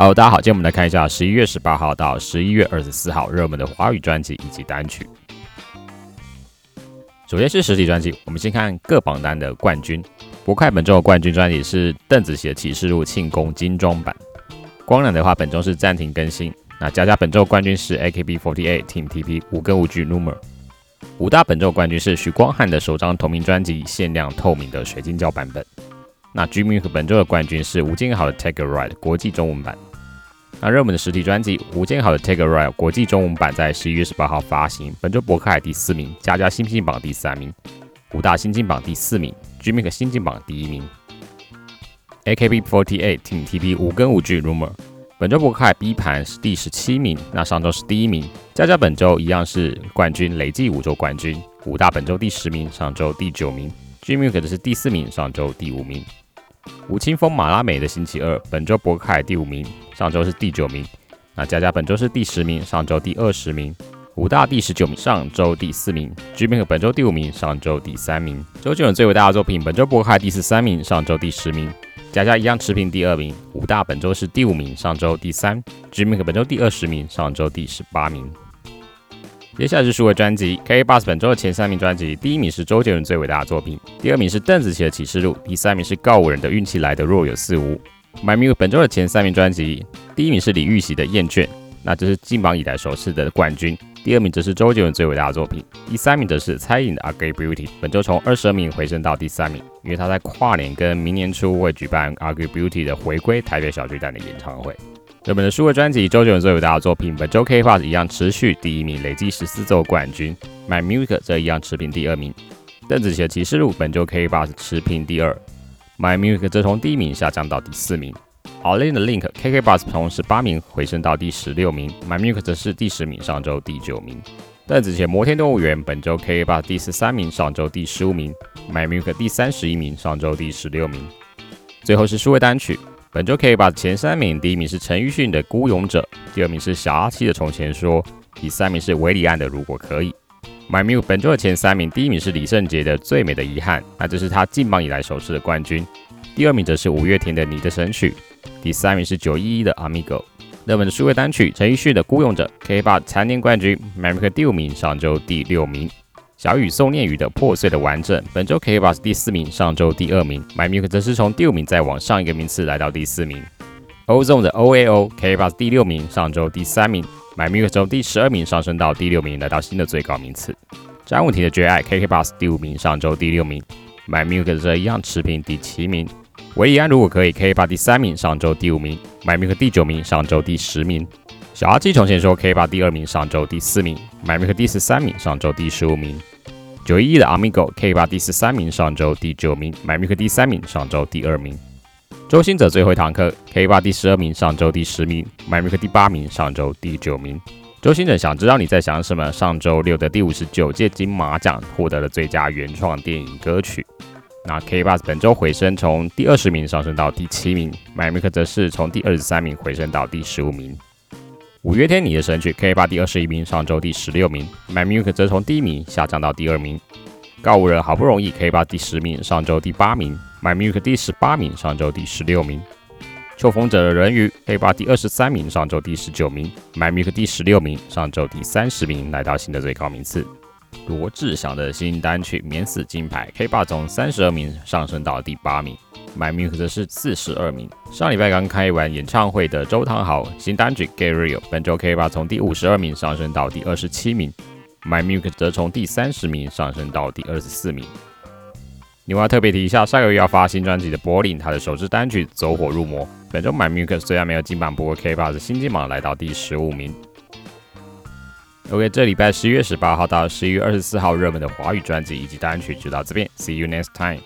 好大家好，今天我们来看一下十一月十八号到十一月二十四号热门的华语专辑以及单曲。首先是实体专辑，我们先看各榜单的冠军。博快本周的冠军专辑是邓紫棋的《启示录》庆功精装版。光良的话，本周是暂停更新。那佳佳本周冠军是 AKB48 Team TP 五根无据 Numer。五大本周冠军是许光汉的首张同名专辑限量透明的水晶胶版本。那 Jimmy 本周的冠军是吴建豪的 Take a Ride 国际中文版。那热门的实体专辑吴建豪的 Take a Ride 国际中文版在十一月十八号发行，本周博客海第四名，佳佳新进榜第三名，五大新进榜第四名，Jimmy 新进榜第一名。AKB48 Team TP 五根五 G Rumor，本周博客海 B 盘是第十七名，那上周是第一名，佳佳本周一样是冠军，累计五周冠军，五大本周第十名，上周第九名，Jimmy 的是第四名，上周第五名。吴青峰马拉美的星期二，本周博客海第五名，上周是第九名。那佳佳本周是第十名，上周第二十名。武大第十九名，上周第四名。居民和本周第五名，上周第三名。周杰伦最伟大的作品，本周博凯第十三名，上周第十名。佳佳一样持平第二名。武大本周是第五名，上周第三。居民和本周第二十名，上周第十八名。接下来是数位专辑，K Bus 本周的前三名专辑，第一名是周杰伦最伟大的作品，第二名是邓紫棋的启示录，第三名是告五人的运气来的若有似无。My Music 本周的前三名专辑，第一名是李玉玺的厌倦，那这是金榜以来首次的冠军，第二名则是周杰伦最伟大的作品，第三名则是蔡依林的 A Gay Beauty，本周从二十二名回升到第三名，因为他在跨年跟明年初会举办 A Gay Beauty 的回归台北小巨蛋的演唱会。日本的数位专辑，周杰伦最伟大的作品，本周 K Plus 一样持续第一名，累计十四周冠军。My Music 则一样持平第二名。邓紫棋的启示录本周 K Plus 持平第二。My Music 则从第一名下降到第四名。All In 的 Link K K Bus 从十八名回升到第十六名。My Music 则是第十名，上周第九名。邓紫棋摩天动物园本周 K K Bus 第十三名，上周第十五名。My Music 第三十一名，上周第十六名。最后是数位单曲。本周可以把前三名，第一名是陈奕迅的《孤勇者》，第二名是小阿七的《从前说》，第三名是韦礼安的《如果可以》。My Music 本周的前三名，第一名是李圣杰的《最美的遗憾》，那这是他进榜以来首次的冠军。第二名则是五月天的《你的神曲》，第三名是九一一的《Amigo》。热门的数位单曲，陈奕迅的《孤勇者》可以把蝉联冠军，My Music 第五名，上周第六名。小雨宋念宇的破碎的完整，本周 K Bus 第四名，上周第二名。My Music 则是从第五名再往上一个名次来到第四名。Ozone 的 O A O K Bus 第六名，上周第三名。My Music 从第十二名上升到第六名，来到新的最高名次。张武婷的绝爱 K K Bus 第五名，上周第六名。My Music 则一样持平第七名。维里安如果可以，K 八第三名，上周第五名。My Music 第九名，上周第十名。小阿基重现说 K 八第二名，上周第四名。My Music 第十三名，上周第十五名。九一一的 Amigo K 八第十三名，上周第九名。My Music 第三名，上周第二名。周星哲最后一堂课 K 八第十二名，上周第十名。；MyMic 第八名，上周第九名。周星哲想知道你在想什么？上周六的第五十九届金马奖获得了最佳原创电影歌曲。那 K 八本周回升，从第二十名上升到第七名。；MyMic 则是从第二十三名回升到第十五名。五月天你的神曲 K 八第二十一名，上周第十六名。；MyMic 则从第一名下降到第二名。告五人好不容易 K 八第十名，上周第八名。My Music 第十八名，上周第十六名。秋风者的人鱼 K 八第二十三名，上周第十九名。My Music 第十六名，上周第三十名，来到新的最高名次。罗志祥的新单曲免死金牌 K 八从三十二名上升到第八名。My Music 则是四十二名。上礼拜刚开完演唱会的周汤豪新单曲《Get Real》，本周 K 八从第五十二名上升到第二十七名。My Milk 则从第三十名上升到第二十四名。另外特别提一下，上个月要发新专辑的柏林，他的首支单曲《走火入魔》，本周 My Milk 虽然没有进榜，不过 K 八的新金榜来到第十五名。OK，这礼拜十一月十八号到十一月二十四号热门的华语专辑以及单曲就到这边，See you next time。